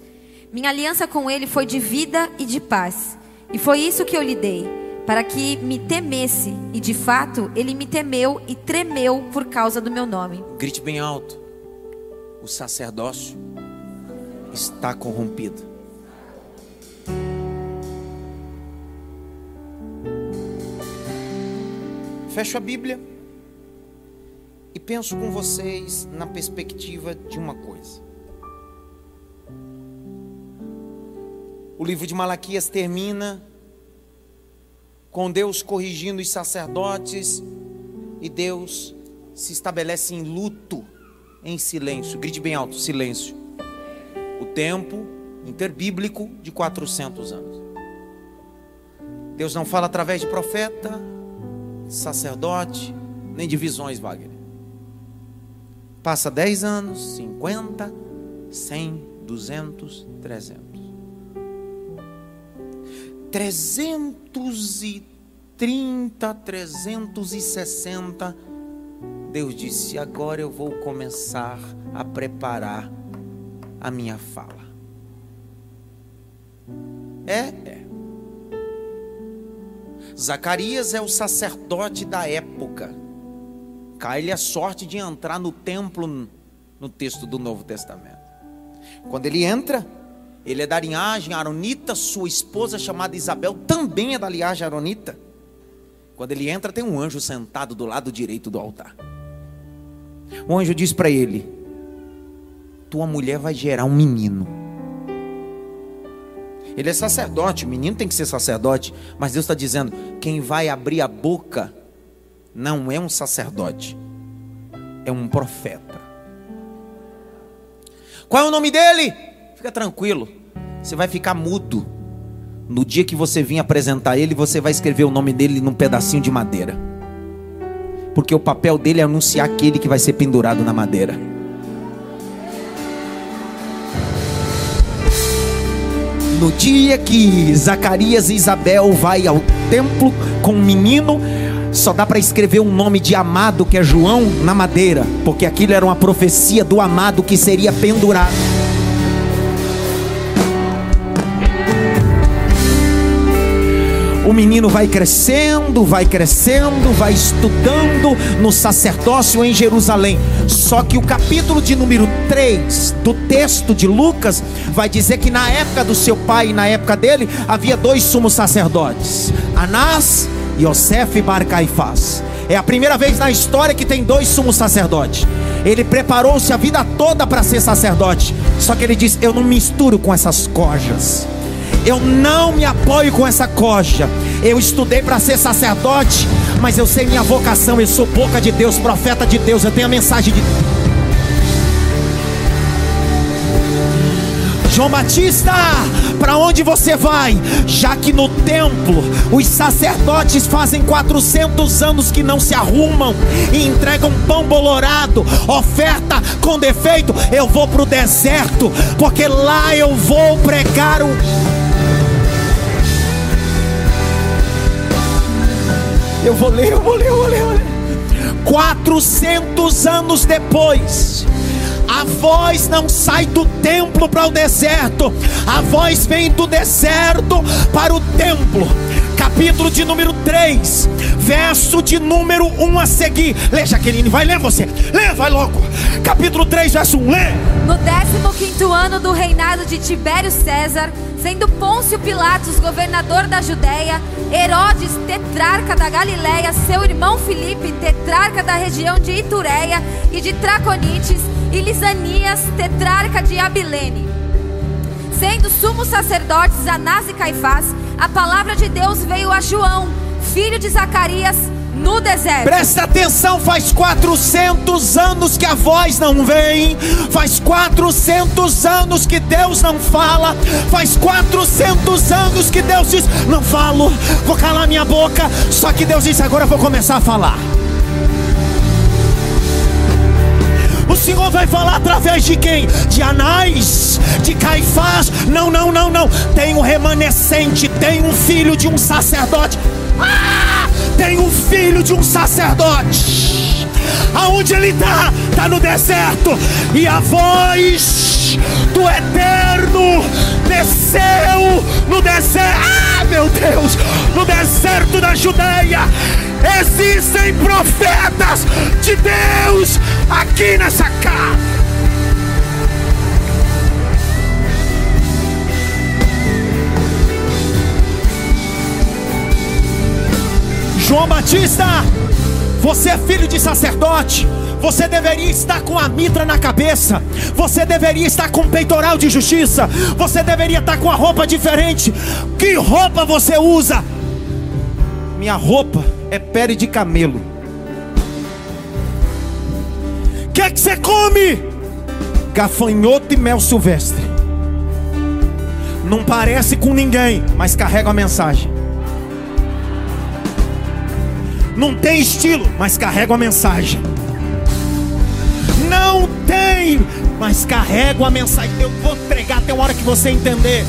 Minha aliança com ele foi de vida e de paz, e foi isso que eu lhe dei, para que me temesse, e de fato ele me temeu e tremeu por causa do meu nome. Grite bem alto: O sacerdócio está corrompido. Fecho a Bíblia e penso com vocês na perspectiva de uma coisa. O livro de Malaquias termina com Deus corrigindo os sacerdotes e Deus se estabelece em luto, em silêncio. Grite bem alto: silêncio. O tempo interbíblico de 400 anos. Deus não fala através de profeta, sacerdote, nem de visões, Wagner. Passa 10 anos, 50, 100, 200, 300. 330, 360 Deus disse: agora eu vou começar a preparar a minha fala. É, é. Zacarias é o sacerdote da época. Cai-lhe a sorte de entrar no templo no texto do Novo Testamento. Quando ele entra, ele é da linhagem aronita, sua esposa chamada Isabel também é da linhagem aronita. Quando ele entra, tem um anjo sentado do lado direito do altar. O anjo diz para ele: Tua mulher vai gerar um menino. Ele é sacerdote, o menino tem que ser sacerdote, mas Deus está dizendo: quem vai abrir a boca não é um sacerdote, é um profeta. Qual é o nome dele? Fica tranquilo, você vai ficar mudo. No dia que você vir apresentar ele, você vai escrever o nome dele num pedacinho de madeira. Porque o papel dele é anunciar aquele que vai ser pendurado na madeira. No dia que Zacarias e Isabel vai ao templo com o menino, só dá para escrever um nome de amado que é João na madeira, porque aquilo era uma profecia do amado que seria pendurado. O menino vai crescendo, vai crescendo, vai estudando no sacerdócio em Jerusalém. Só que o capítulo de número 3 do texto de Lucas vai dizer que na época do seu pai e na época dele havia dois sumos sacerdotes, Anás e Yosef Bar Caifás. É a primeira vez na história que tem dois sumos sacerdotes. Ele preparou-se a vida toda para ser sacerdote. Só que ele diz: Eu não misturo com essas cojas. Eu não me apoio com essa coja. Eu estudei para ser sacerdote, mas eu sei minha vocação. Eu sou boca de Deus, profeta de Deus. Eu tenho a mensagem de João Batista, para onde você vai? Já que no templo os sacerdotes fazem 400 anos que não se arrumam e entregam pão bolorado, oferta com defeito, eu vou para o deserto, porque lá eu vou pregar o. Eu vou ler, eu vou ler, eu vou ler. Eu vou ler. 400 anos depois, a voz não sai do templo para o deserto, a voz vem do deserto para o templo. Capítulo de número 3, verso de número 1 a seguir. Lê, Jaqueline, vai ler você. Lê, vai logo. Capítulo 3, verso 1, lê. No 15 ano do reinado de Tibério César, sendo Pôncio Pilatos governador da Judéia, Herodes, tetrarca da Galiléia, seu irmão Filipe, tetrarca da região de Itureia e de Traconites, e Lisanias, tetrarca de Abilene. Sendo sumos sacerdotes Anás e Caifás, a palavra de Deus veio a João, filho de Zacarias, no deserto. Presta atenção, faz 400 anos que a voz não vem, faz 400 anos que Deus não fala, faz 400 anos que Deus diz: Não falo, vou calar minha boca. Só que Deus disse: Agora eu vou começar a falar. O Senhor vai falar através de quem? De Anás, de Caifás. Não, não, não, não. Tem um remanescente, tem um filho de um sacerdote. Ah! Tem um filho de um sacerdote. Aonde ele está? Está no deserto. E a voz do eterno desceu no deserto. Ah, meu Deus! No deserto da Judéia existem profetas de Deus aqui nessa casa. João Batista, você é filho de sacerdote. Você deveria estar com a mitra na cabeça. Você deveria estar com o peitoral de justiça. Você deveria estar com a roupa diferente. Que roupa você usa? Minha roupa é pele de camelo. O que é que você come? Gafanhoto e mel silvestre. Não parece com ninguém, mas carrega a mensagem. Não tem estilo, mas carrega a mensagem. Tem, mas carrega a mensagem. Eu vou pregar até uma hora que você entender.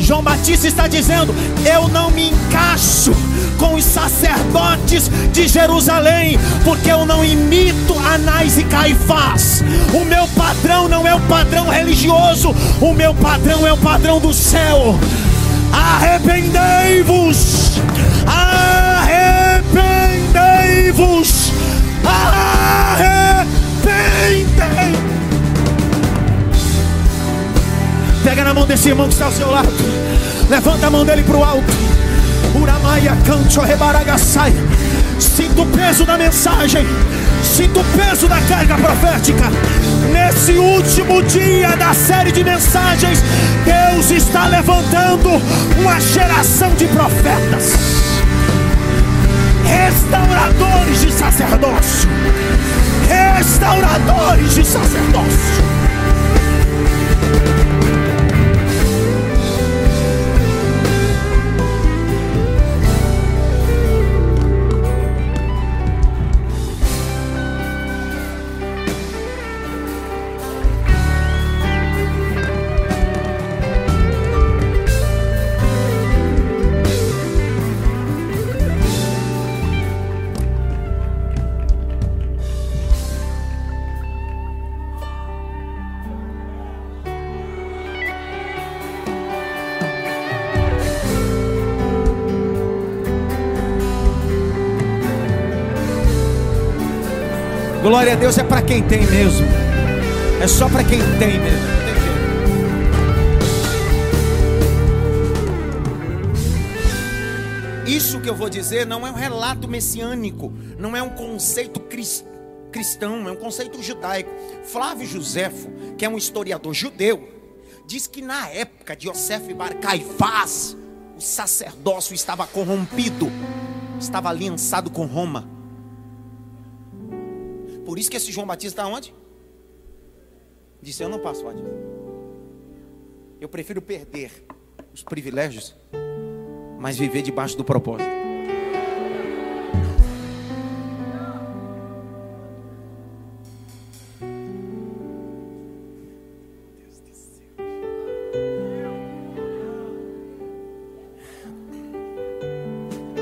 João Batista está dizendo: Eu não me encaixo com os sacerdotes de Jerusalém, porque eu não imito Anás e Caifás. O meu padrão não é o padrão religioso, o meu padrão é o padrão do céu. Arrependei-vos, mão desse irmão que está ao seu lado. Levanta a mão dele para o alto. Uramaia canto rebaragaçai. Sinto o peso da mensagem. Sinto o peso da carga profética. Nesse último dia da série de mensagens, Deus está levantando uma geração de profetas, restauradores de sacerdócio, restauradores de sacerdócio. Glória a Deus é para quem tem mesmo. É só para quem tem mesmo. Isso que eu vou dizer não é um relato messiânico, não é um conceito cristão, é um conceito judaico. Flávio Josefo, que é um historiador judeu, diz que na época de Yosef Bar Caifás, o sacerdócio estava corrompido, estava aliançado com Roma. Por isso que esse João Batista está onde? Disse: Eu não passo batismo. Eu prefiro perder os privilégios, mas viver debaixo do propósito.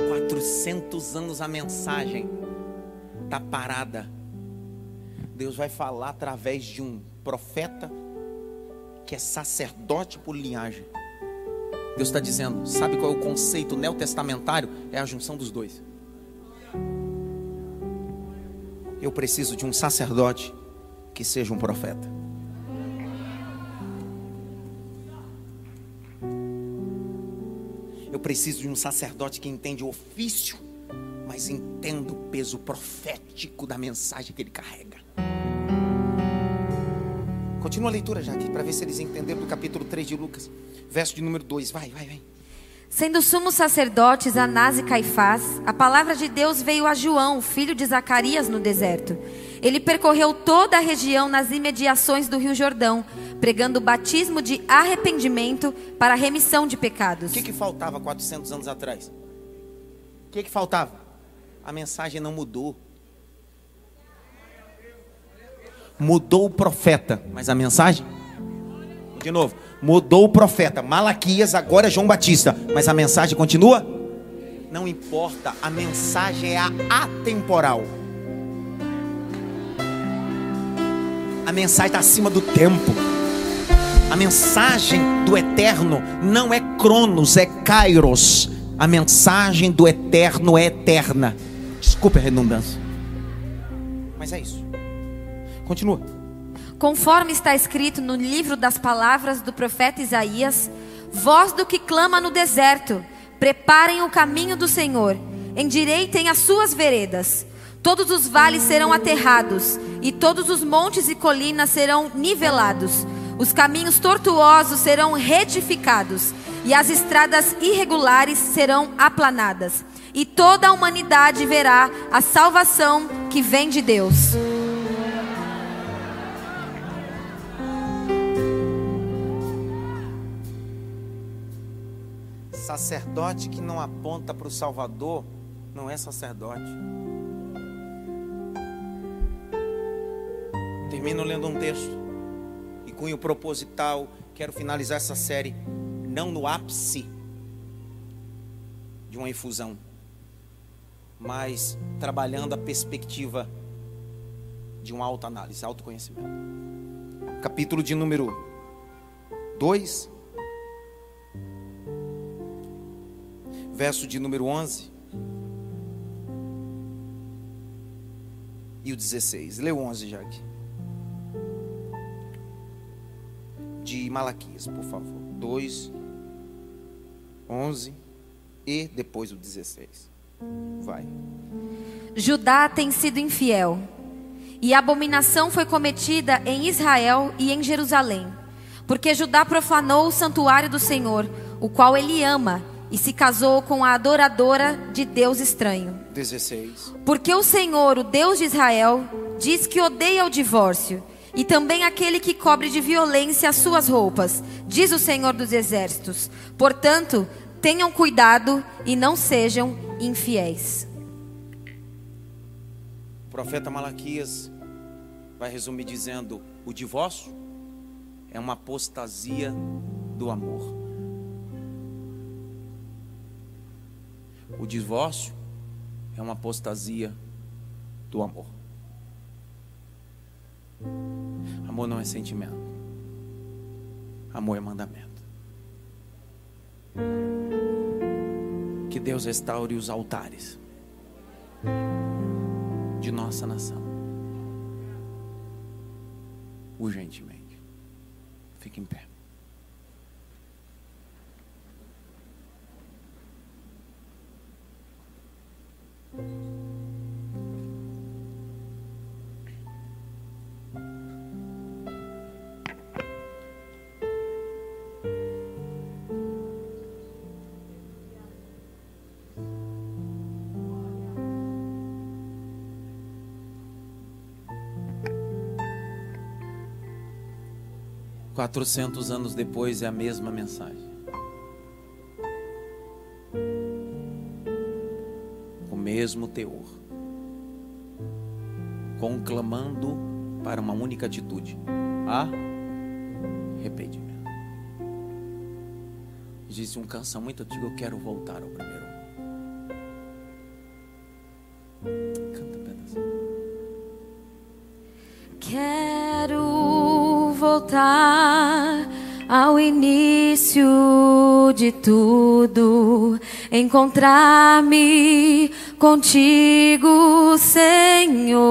Quatrocentos anos a mensagem está parada Deus vai falar através de um profeta que é sacerdote por linhagem. Deus está dizendo: sabe qual é o conceito neotestamentário? É a junção dos dois. Eu preciso de um sacerdote que seja um profeta. Eu preciso de um sacerdote que entende o ofício, mas entenda o peso profético da mensagem que ele carrega. Continua a leitura já aqui, para ver se eles entenderam do capítulo 3 de Lucas, verso de número 2. Vai, vai, vai. Sendo sumos sacerdotes Anás e Caifás, a palavra de Deus veio a João, filho de Zacarias, no deserto. Ele percorreu toda a região nas imediações do Rio Jordão, pregando o batismo de arrependimento para a remissão de pecados. O que, que faltava 400 anos atrás? O que, que faltava? A mensagem não mudou. Mudou o profeta, mas a mensagem? De novo, mudou o profeta. Malaquias agora é João Batista, mas a mensagem continua? Não importa, a mensagem é a atemporal. A mensagem está acima do tempo. A mensagem do eterno não é Cronos, é Kairos. A mensagem do eterno é eterna. Desculpe a redundância. Mas é isso. Continua. Conforme está escrito no livro das palavras do profeta Isaías: Voz do que clama no deserto, preparem o caminho do Senhor, endireitem as suas veredas. Todos os vales serão aterrados, e todos os montes e colinas serão nivelados. Os caminhos tortuosos serão retificados, e as estradas irregulares serão aplanadas. E toda a humanidade verá a salvação que vem de Deus. Sacerdote que não aponta para o Salvador não é sacerdote. Termino lendo um texto e cunho proposital. Quero finalizar essa série não no ápice de uma infusão, mas trabalhando a perspectiva de uma autoanálise, autoconhecimento. Capítulo de número 2, verso de número 11 e o 16. Lê o 11, Jaque. De Malaquias, por favor. 2, 11 e depois o 16. Vai. Judá tem sido infiel, e abominação foi cometida em Israel e em Jerusalém, porque Judá profanou o santuário do Senhor, o qual ele ama, e se casou com a adoradora de Deus estranho. 16. Porque o Senhor, o Deus de Israel, diz que odeia o divórcio, e também aquele que cobre de violência as suas roupas, diz o Senhor dos exércitos. Portanto, tenham cuidado e não sejam infiéis. O profeta Malaquias vai resumir dizendo: o divórcio é uma apostasia do amor. O divórcio é uma apostasia do amor. Amor não é sentimento. Amor é mandamento. Que Deus restaure os altares de nossa nação. Urgentemente. Fique em pé. Quatrocentos anos depois é a mesma mensagem. O mesmo teor. Conclamando para uma única atitude: arrependimento. Disse uma canção muito antiga: Eu quero voltar ao primeiro encontrar-me contigo, Senhor.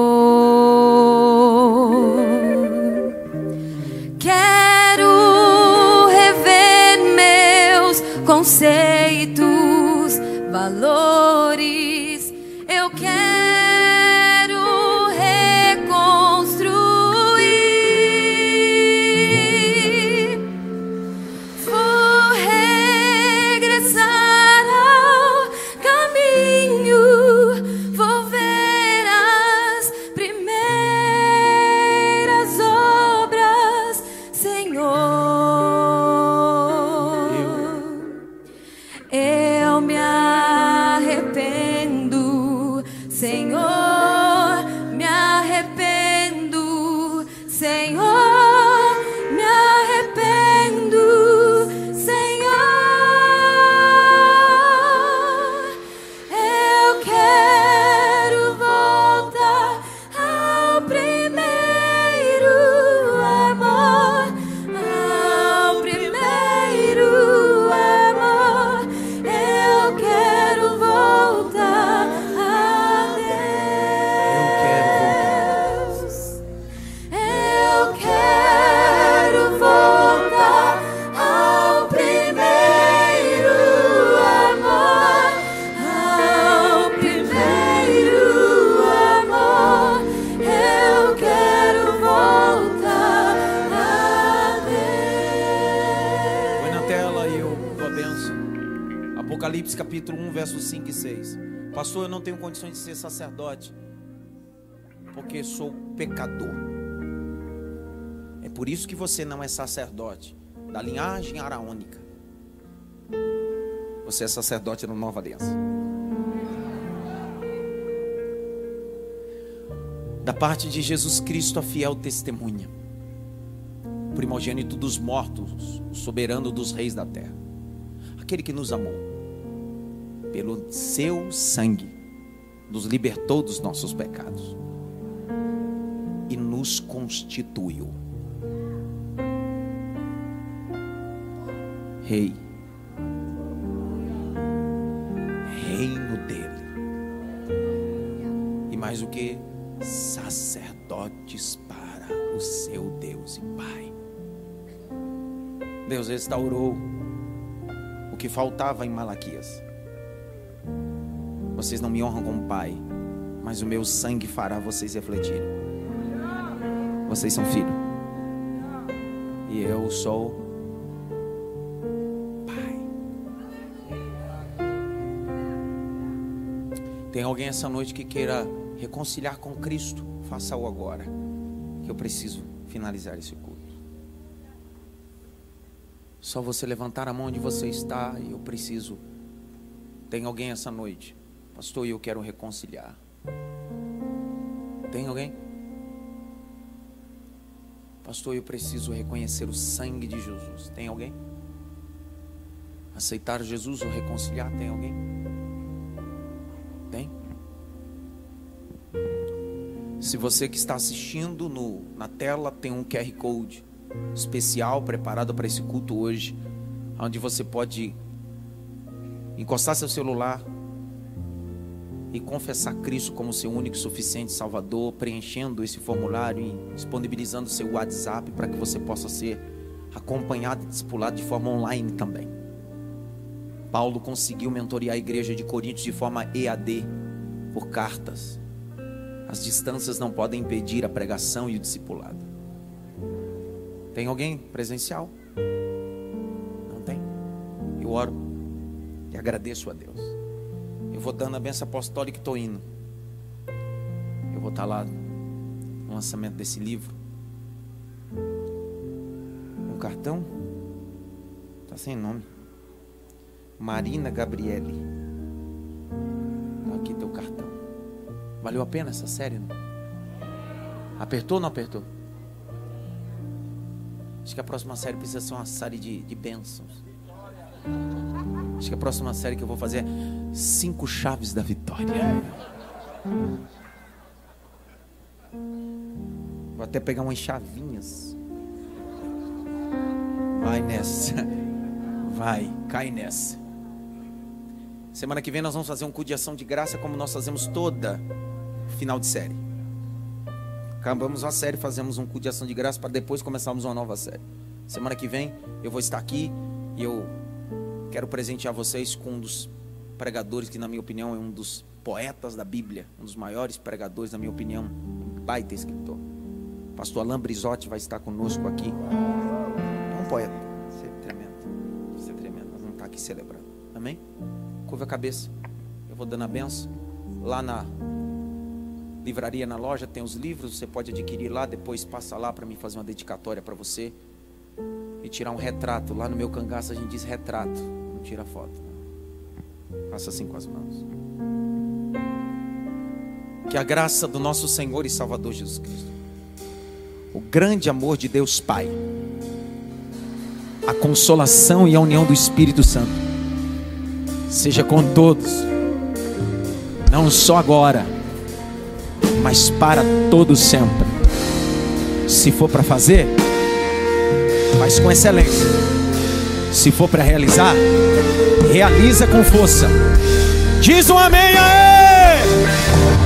Eu não tenho condições de ser sacerdote, porque sou pecador. É por isso que você não é sacerdote da linhagem araônica. Você é sacerdote da nova aliança. Da parte de Jesus Cristo, a fiel testemunha primogênito dos mortos, soberano dos reis da terra, aquele que nos amou pelo seu sangue, nos libertou dos nossos pecados e nos constituiu rei, reino dele, e mais o que? Sacerdotes para o seu Deus e Pai. Deus restaurou o que faltava em Malaquias. Vocês não me honram como pai, mas o meu sangue fará vocês refletirem. Vocês são filhos. E eu sou pai. Tem alguém essa noite que queira reconciliar com Cristo? Faça-o agora. Que eu preciso finalizar esse culto. Só você levantar a mão onde você está e eu preciso. Tem alguém essa noite? Pastor, eu quero reconciliar. Tem alguém? Pastor, eu preciso reconhecer o sangue de Jesus. Tem alguém? Aceitar Jesus ou reconciliar? Tem alguém? Tem? Se você que está assistindo no, na tela tem um QR Code especial preparado para esse culto hoje, onde você pode encostar seu celular e confessar Cristo como seu único e suficiente Salvador, preenchendo esse formulário e disponibilizando seu WhatsApp para que você possa ser acompanhado e discipulado de forma online também. Paulo conseguiu mentorear a igreja de Coríntios de forma EAD, por cartas. As distâncias não podem impedir a pregação e o discipulado. Tem alguém presencial? Não tem? Eu oro e agradeço a Deus. Vou dando a benção apostólica e estou indo. Eu vou estar lá no lançamento desse livro. Um cartão? Está sem nome. Marina Gabriele. Tá aqui teu cartão. Valeu a pena essa série? Não? Apertou ou não apertou? Acho que a próxima série precisa ser uma série de, de bênçãos. Acho que a próxima série que eu vou fazer é Cinco Chaves da Vitória. Vou até pegar umas chavinhas. Vai nessa. Vai, cai nessa. Semana que vem nós vamos fazer um culto de ação de graça como nós fazemos toda final de série. Acabamos uma série, fazemos um culto de ação de graça para depois começarmos uma nova série. Semana que vem eu vou estar aqui e eu quero presentear vocês com um dos pregadores que, na minha opinião, é um dos poetas da Bíblia, um dos maiores pregadores, na minha opinião, um baita escritor. Pastor Alain Brizotti vai estar conosco aqui. É um poeta. Você é tremendo. Você é tremendo. Nós vamos estar aqui celebrando. Amém? Curva a cabeça. Eu vou dando a benção. Lá na livraria na loja, tem os livros, você pode adquirir lá, depois passa lá para mim fazer uma dedicatória para você e tirar um retrato. Lá no meu cangaço a gente diz retrato, não tira foto. Faça assim com as mãos. Que a graça do nosso Senhor e Salvador Jesus Cristo, o grande amor de Deus Pai, a consolação e a união do Espírito Santo, seja com todos, não só agora mas para todo sempre. Se for para fazer, faz com excelência. Se for para realizar, realiza com força. Diz um amém aí!